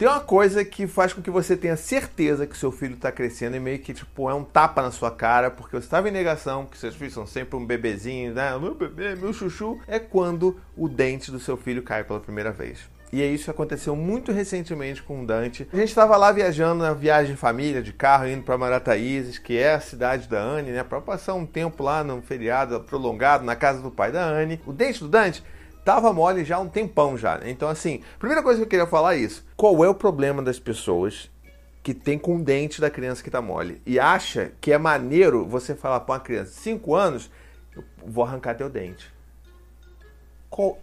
Tem uma coisa que faz com que você tenha certeza que seu filho está crescendo e meio que tipo é um tapa na sua cara, porque você estava em negação, que seus filhos são sempre um bebezinho, né? Meu bebê, meu chuchu, é quando o dente do seu filho cai pela primeira vez. E isso aconteceu muito recentemente com o Dante. A gente estava lá viajando na viagem família, de carro, indo para Marataízes, que é a cidade da Anne, né? Para passar um tempo lá num feriado prolongado na casa do pai da Anne. O dente do Dante tava mole já há um tempão já. Né? Então, assim, primeira coisa que eu queria falar é isso. Qual é o problema das pessoas que tem com o dente da criança que tá mole e acha que é maneiro você falar para uma criança de 5 anos, eu vou arrancar teu dente. Qual...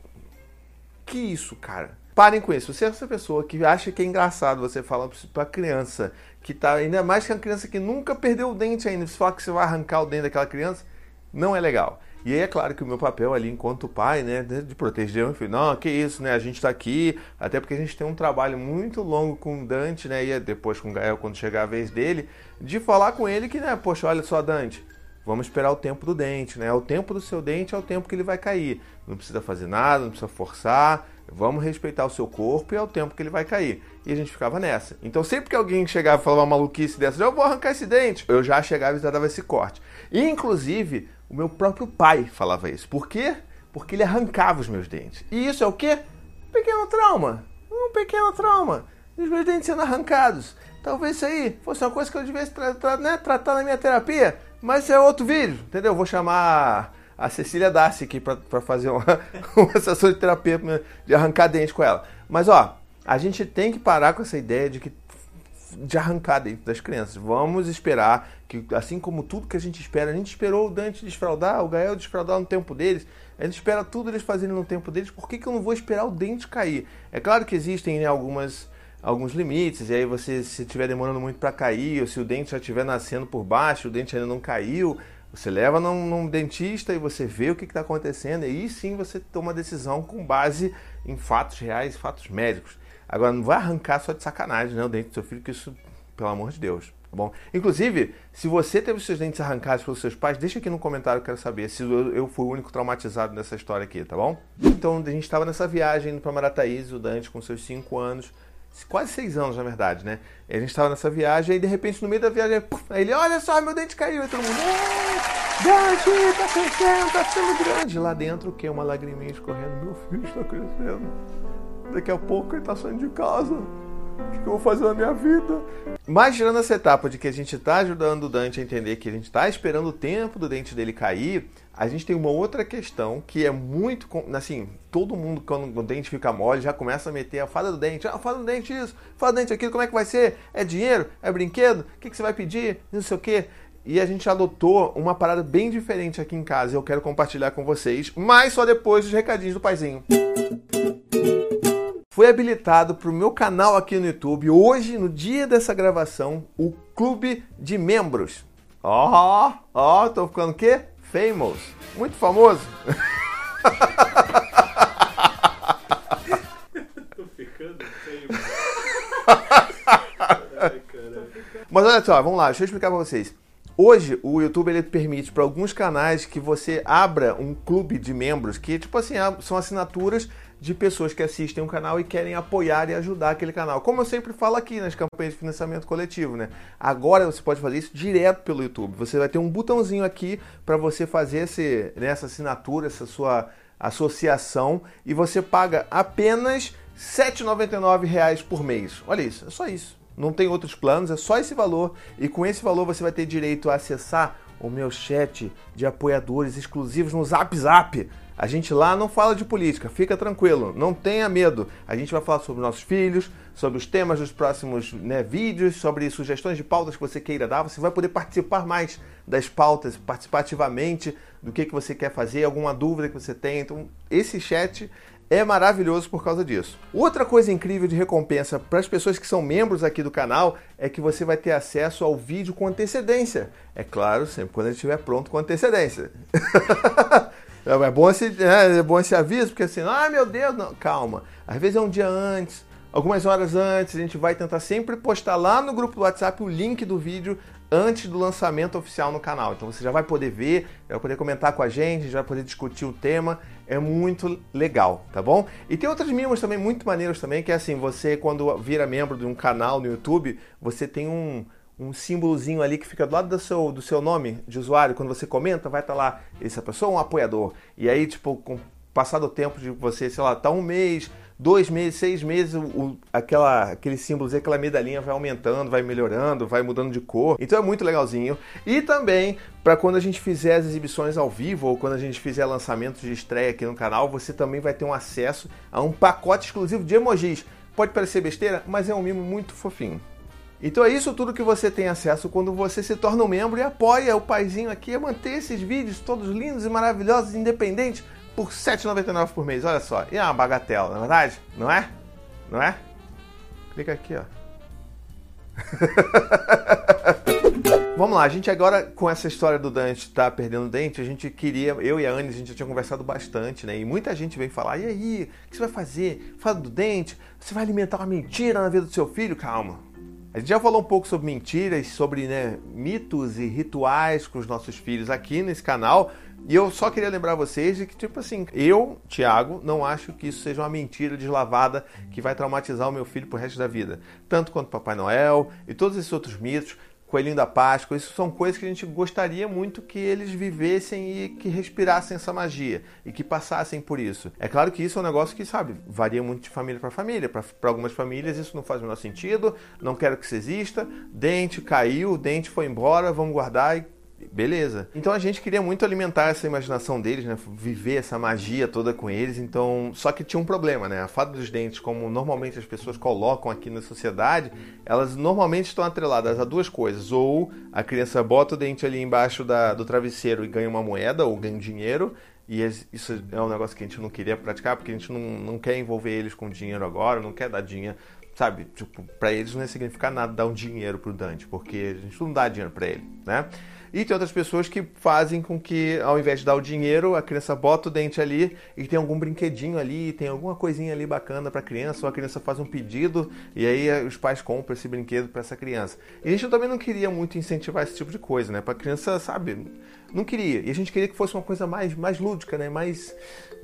Que isso, cara? Parem com isso. Você é essa pessoa que acha que é engraçado você falar pra criança que tá. Ainda mais que é uma criança que nunca perdeu o dente ainda. Você falar que você vai arrancar o dente daquela criança, não é legal. E aí é claro que o meu papel ali enquanto pai, né, de proteger o filho. Não, que isso, né? A gente tá aqui, até porque a gente tem um trabalho muito longo com o Dante, né? E depois com o Gael, quando chegar a vez dele, de falar com ele que, né, poxa, olha só, Dante, vamos esperar o tempo do dente, né? O tempo do seu dente é o tempo que ele vai cair. Não precisa fazer nada, não precisa forçar Vamos respeitar o seu corpo e é o tempo que ele vai cair. E a gente ficava nessa. Então, sempre que alguém chegava e falava uma maluquice dessa, eu vou arrancar esse dente, eu já chegava e já dava esse corte. E, inclusive, o meu próprio pai falava isso. Por quê? Porque ele arrancava os meus dentes. E isso é o quê? Um pequeno trauma. Um pequeno trauma. Os meus dentes sendo arrancados. Talvez isso aí fosse uma coisa que eu devesse tra tra né, tratar na minha terapia. Mas isso é outro vídeo, entendeu? Vou chamar a Cecília Darcy aqui para fazer uma, uma sessão de terapia de arrancar dente com ela. Mas ó, a gente tem que parar com essa ideia de que de arrancar dente das crianças. Vamos esperar que, assim como tudo que a gente espera, a gente esperou o Dante desfraudar, o Gael desfraudar no tempo deles, a gente espera tudo eles fazerem no tempo deles, por que, que eu não vou esperar o dente cair? É claro que existem né, algumas alguns limites, e aí você, se estiver demorando muito para cair, ou se o dente já estiver nascendo por baixo, o dente ainda não caiu, você leva num, num dentista e você vê o que está acontecendo, e aí sim você toma decisão com base em fatos reais, fatos médicos. Agora, não vai arrancar só de sacanagem né, o dente do seu filho, que isso, pelo amor de Deus. Tá bom? Inclusive, se você teve seus dentes arrancados pelos seus pais, deixa aqui no comentário, eu quero saber se eu, fui o único traumatizado nessa história aqui, tá bom? Então, a gente estava nessa viagem indo para Marataízes, o Dante com seus 5 anos quase seis anos, na verdade, né? E a gente estava nessa viagem e de repente no meio da viagem, ele, olha só, meu dente caiu, e todo mundo, dente, tá crescendo, tá ficando grande. Lá dentro, o que? Uma lagriminha escorrendo, meu filho está crescendo. Daqui a pouco ele tá saindo de casa. O que eu vou fazer na minha vida? Mas tirando essa etapa de que a gente está ajudando o Dante a entender que a gente está esperando o tempo do dente dele cair, a gente tem uma outra questão que é muito. Assim, todo mundo, quando o dente fica mole, já começa a meter a fada do dente. Ah, fada do dente isso, fada do dente aquilo, como é que vai ser? É dinheiro? É brinquedo? O que, que você vai pedir? Não sei o quê. E a gente adotou uma parada bem diferente aqui em casa. Eu quero compartilhar com vocês, mas só depois dos recadinhos do paizinho. Foi habilitado para o meu canal aqui no YouTube, hoje, no dia dessa gravação, o Clube de Membros. Ó, ó, tô ficando o quê? Famous. Muito famoso. Tô ficando famous. Mas olha só, vamos lá, deixa eu explicar para vocês. Hoje, o YouTube ele permite para alguns canais que você abra um clube de membros, que tipo assim, são assinaturas de pessoas que assistem um canal e querem apoiar e ajudar aquele canal. Como eu sempre falo aqui nas campanhas de financiamento coletivo, né? Agora você pode fazer isso direto pelo YouTube. Você vai ter um botãozinho aqui para você fazer esse, né, essa assinatura, essa sua associação e você paga apenas R$ 7,99 por mês. Olha isso, é só isso. Não tem outros planos, é só esse valor e com esse valor você vai ter direito a acessar o meu chat de apoiadores exclusivos no Zap Zap a gente lá não fala de política, fica tranquilo, não tenha medo. A gente vai falar sobre nossos filhos, sobre os temas dos próximos né, vídeos, sobre sugestões de pautas que você queira dar. Você vai poder participar mais das pautas, participar ativamente do que, que você quer fazer, alguma dúvida que você tem. Então, esse chat é maravilhoso por causa disso. Outra coisa incrível de recompensa para as pessoas que são membros aqui do canal é que você vai ter acesso ao vídeo com antecedência. É claro, sempre quando ele estiver pronto com antecedência. É, bom esse, é, é bom esse aviso, porque assim, ah, meu Deus, não, calma. Às vezes é um dia antes, algumas horas antes. A gente vai tentar sempre postar lá no grupo do WhatsApp o link do vídeo antes do lançamento oficial no canal. Então você já vai poder ver, vai poder comentar com a gente, gente vai poder discutir o tema. É muito legal, tá bom? E tem outras mínimas também muito maneiras também, que é assim, você quando vira membro de um canal no YouTube, você tem um, um símbolozinho ali que fica do lado do seu, do seu nome de usuário. Quando você comenta, vai estar tá lá, essa pessoa é um apoiador. E aí, tipo, com passado o tempo de você, sei lá, tá um mês, dois meses, seis meses, o, aquela, aquele símbolo, aquela medalhinha vai aumentando, vai melhorando, vai mudando de cor. Então é muito legalzinho. E também, para quando a gente fizer as exibições ao vivo ou quando a gente fizer lançamentos de estreia aqui no canal, você também vai ter um acesso a um pacote exclusivo de emojis. Pode parecer besteira, mas é um mimo muito fofinho. Então é isso tudo que você tem acesso quando você se torna um membro e apoia o paizinho aqui a manter esses vídeos todos lindos e maravilhosos, independentes, por R$ 7,99 por mês. Olha só, e é uma bagatela, na é verdade? Não é? Não é? Clica aqui, ó. Vamos lá, a gente agora com essa história do Dante tá perdendo dente, a gente queria, eu e a Anne, a gente já tinha conversado bastante, né? E muita gente vem falar: "E aí, o que você vai fazer? Fala do dente? Você vai alimentar uma mentira na vida do seu filho?" Calma. A gente já falou um pouco sobre mentiras, sobre né, mitos e rituais com os nossos filhos aqui nesse canal. E eu só queria lembrar vocês de que, tipo assim, eu, Tiago, não acho que isso seja uma mentira deslavada que vai traumatizar o meu filho pro resto da vida. Tanto quanto Papai Noel e todos esses outros mitos. Coelhinho da Páscoa, isso são coisas que a gente gostaria muito que eles vivessem e que respirassem essa magia e que passassem por isso. É claro que isso é um negócio que, sabe, varia muito de família para família. Para algumas famílias isso não faz o menor sentido, não quero que isso exista. Dente caiu, dente foi embora, vamos guardar e beleza. Então a gente queria muito alimentar essa imaginação deles, né? Viver essa magia toda com eles. Então, só que tinha um problema, né? A fada dos dentes, como normalmente as pessoas colocam aqui na sociedade, elas normalmente estão atreladas a duas coisas: ou a criança bota o dente ali embaixo da, do travesseiro e ganha uma moeda ou ganha dinheiro. E isso é um negócio que a gente não queria praticar, porque a gente não, não quer envolver eles com dinheiro agora, não quer dar dinheiro sabe? Tipo, para eles não ia significar nada dar um dinheiro pro Dante, porque a gente não dá dinheiro para ele, né? E tem outras pessoas que fazem com que, ao invés de dar o dinheiro, a criança bota o dente ali e tem algum brinquedinho ali, tem alguma coisinha ali bacana para a criança, ou a criança faz um pedido e aí eh, os pais compram esse brinquedo para essa criança. E a gente também não queria muito incentivar esse tipo de coisa, né? Para a criança, sabe? Não queria. E a gente queria que fosse uma coisa mais, mais lúdica, né? Mais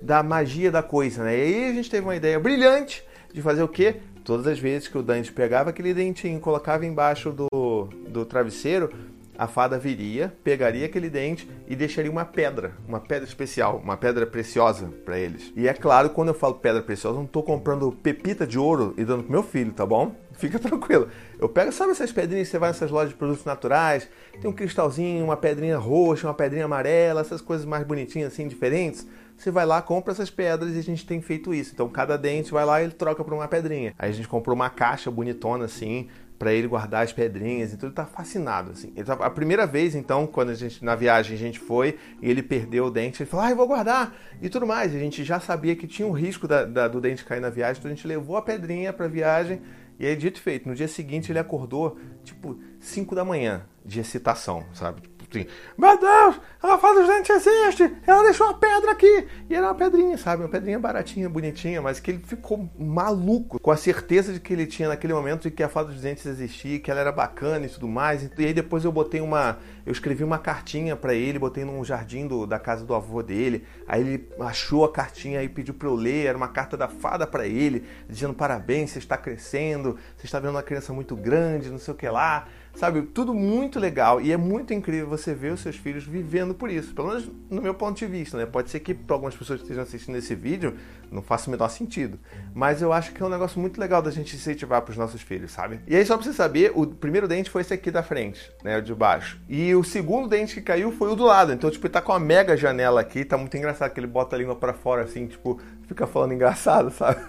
da magia da coisa, né? E aí a gente teve uma ideia brilhante de fazer o quê? Todas as vezes que o Dante pegava aquele dentinho, colocava embaixo do, do travesseiro, a fada viria, pegaria aquele dente e deixaria uma pedra, uma pedra especial, uma pedra preciosa para eles. E é claro, quando eu falo pedra preciosa, eu não estou comprando pepita de ouro e dando pro meu filho, tá bom? Fica tranquilo. Eu pego, sabe essas pedrinhas que você vai nessas lojas de produtos naturais? Tem um cristalzinho, uma pedrinha roxa, uma pedrinha amarela, essas coisas mais bonitinhas assim, diferentes. Você vai lá, compra essas pedras e a gente tem feito isso. Então cada dente vai lá e ele troca por uma pedrinha. Aí a gente comprou uma caixa bonitona assim, para ele guardar as pedrinhas, então ele tá fascinado, assim. Ele tá, a primeira vez, então, quando a gente, na viagem, a gente foi e ele perdeu o dente, ele falou, ah, eu vou guardar, e tudo mais. A gente já sabia que tinha um risco da, da, do dente cair na viagem, então a gente levou a pedrinha pra viagem, e aí, dito e feito, no dia seguinte ele acordou, tipo, 5 da manhã, de excitação, sabe? Assim, meu Deus, a fada dos dentes existe, ela deixou uma pedra aqui. E era uma pedrinha, sabe? Uma pedrinha baratinha, bonitinha, mas que ele ficou maluco com a certeza de que ele tinha naquele momento de que a fada dos dentes existia, que ela era bacana e tudo mais. E aí depois eu botei uma, eu escrevi uma cartinha para ele, botei num jardim do, da casa do avô dele. Aí ele achou a cartinha e pediu para eu ler, era uma carta da fada para ele, dizendo parabéns, você está crescendo, você está vendo uma criança muito grande, não sei o que lá sabe? Tudo muito legal e é muito incrível você ver os seus filhos vivendo por isso, pelo menos no meu ponto de vista, né? Pode ser que para algumas pessoas que estejam assistindo esse vídeo não faça o menor sentido, mas eu acho que é um negócio muito legal da gente incentivar para os nossos filhos, sabe? E aí só para você saber, o primeiro dente foi esse aqui da frente, né, o de baixo. E o segundo dente que caiu foi o do lado. Então, tipo, ele tá com uma mega janela aqui, tá muito engraçado que ele bota a língua para fora assim, tipo, fica falando engraçado, sabe?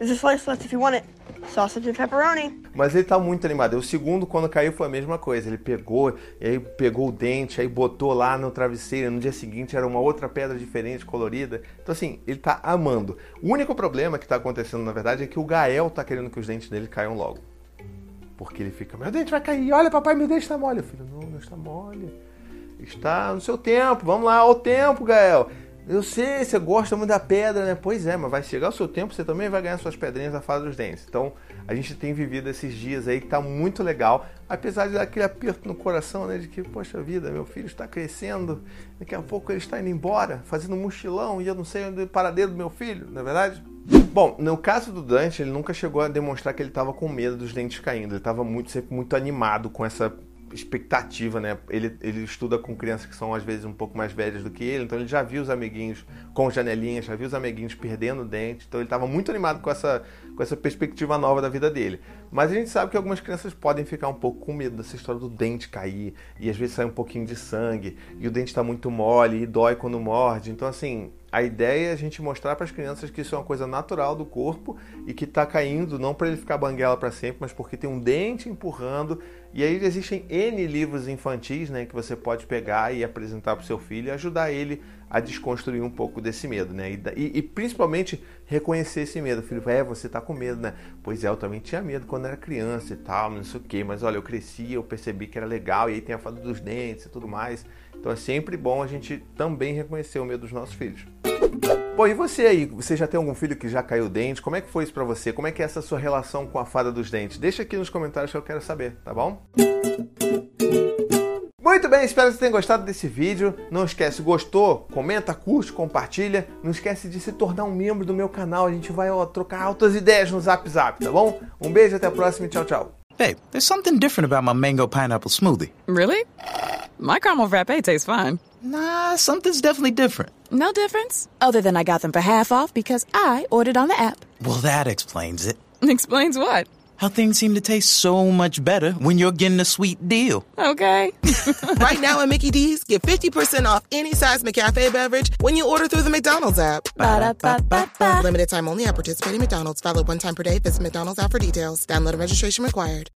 A slice left if you want it. Sausage and pepperoni. Mas ele tá muito animado. O segundo, quando caiu, foi a mesma coisa. Ele pegou, aí pegou o dente, aí botou lá no travesseiro. No dia seguinte era uma outra pedra diferente, colorida. Então, assim, ele tá amando. O único problema que tá acontecendo, na verdade, é que o Gael tá querendo que os dentes dele caiam logo. Porque ele fica, meu dente vai cair, olha, papai, meu dente tá mole. Eu filho, não, não está mole. Está no seu tempo, vamos lá, ao tempo, Gael. Eu sei, você gosta muito da pedra, né? Pois é, mas vai chegar o seu tempo, você também vai ganhar suas pedrinhas da fada dos dentes. Então, a gente tem vivido esses dias aí que tá muito legal, apesar de dar aquele aperto no coração, né? De que, poxa vida, meu filho está crescendo, daqui a pouco ele está indo embora, fazendo um e eu não sei onde é o paradeiro do meu filho, não é verdade? Bom, no caso do Dante, ele nunca chegou a demonstrar que ele estava com medo dos dentes caindo. Ele estava muito, sempre muito animado com essa expectativa, né? Ele, ele estuda com crianças que são às vezes um pouco mais velhas do que ele, então ele já viu os amiguinhos com janelinhas, já viu os amiguinhos perdendo dente, então ele estava muito animado com essa, com essa perspectiva nova da vida dele. Mas a gente sabe que algumas crianças podem ficar um pouco com medo dessa história do dente cair, e às vezes sai um pouquinho de sangue, e o dente está muito mole, e dói quando morde. Então, assim, a ideia é a gente mostrar para as crianças que isso é uma coisa natural do corpo e que está caindo não para ele ficar banguela para sempre, mas porque tem um dente empurrando. E aí existem N livros infantis né, que você pode pegar e apresentar para o seu filho e ajudar ele a desconstruir um pouco desse medo, né? E, e, e principalmente reconhecer esse medo. Filho, é, você tá com medo, né? Pois é, eu também tinha medo quando era criança e tal, não sei o quê, mas olha, eu cresci, eu percebi que era legal, e aí tem a fada dos dentes e tudo mais. Então é sempre bom a gente também reconhecer o medo dos nossos filhos. Bom, e você aí? Você já tem algum filho que já caiu dente? Como é que foi isso para você? Como é que é essa sua relação com a fada dos dentes? Deixa aqui nos comentários que eu quero saber, tá bom? Muito bem, espero que você tenha gostado desse vídeo. Não esquece, gostou? Comenta, curte, compartilha. Não esquece de se tornar um membro do meu canal. A gente vai ó, trocar altas ideias no Zap Zap, tá bom? Um beijo, até a próxima e tchau, tchau. Hey, there's something different about my mango pineapple smoothie. Really? My caramel frappe tastes fine. Nah, something's definitely different. No difference? Other than I got them for half off because I ordered on the app. Well, that explains it. Explains what? How things seem to taste so much better when you're getting a sweet deal. Okay. right now at Mickey D's, get 50% off any size McCafe beverage when you order through the McDonald's app. Ba-da-ba-ba-ba. Limited time only at participating McDonald's. Valid one time per day. Visit McDonald's app for details. Download and registration required.